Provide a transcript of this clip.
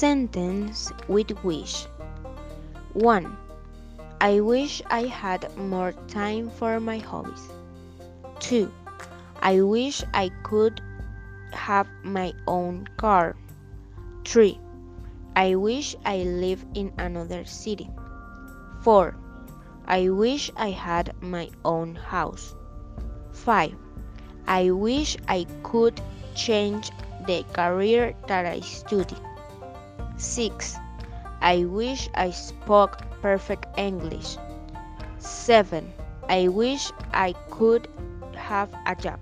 Sentence with wish. 1. I wish I had more time for my hobbies. 2. I wish I could have my own car. 3. I wish I lived in another city. 4. I wish I had my own house. 5. I wish I could change the career that I study. 6. I wish I spoke perfect English. 7. I wish I could have a job.